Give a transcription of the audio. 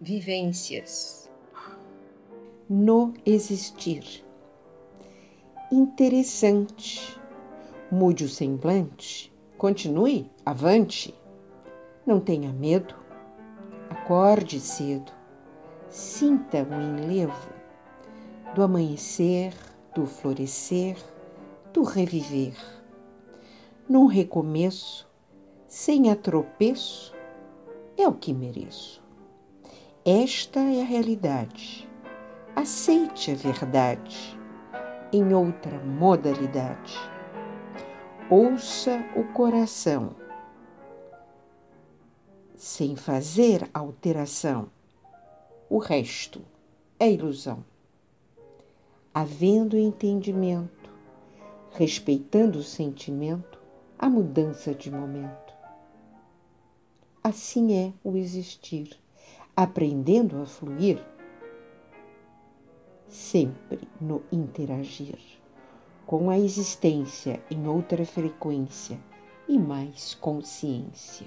vivências. No existir. Interessante. Mude o semblante, continue avante. Não tenha medo, acorde cedo, sinta o enlevo do amanhecer, do florescer, do reviver. Num recomeço, sem atropeço, é o que mereço. Esta é a realidade. Aceite a verdade em outra modalidade. Ouça o coração, sem fazer alteração. O resto é ilusão. Havendo entendimento, respeitando o sentimento, a mudança de momento. Assim é o existir, aprendendo a fluir, sempre no interagir, com a existência em outra frequência e mais consciência.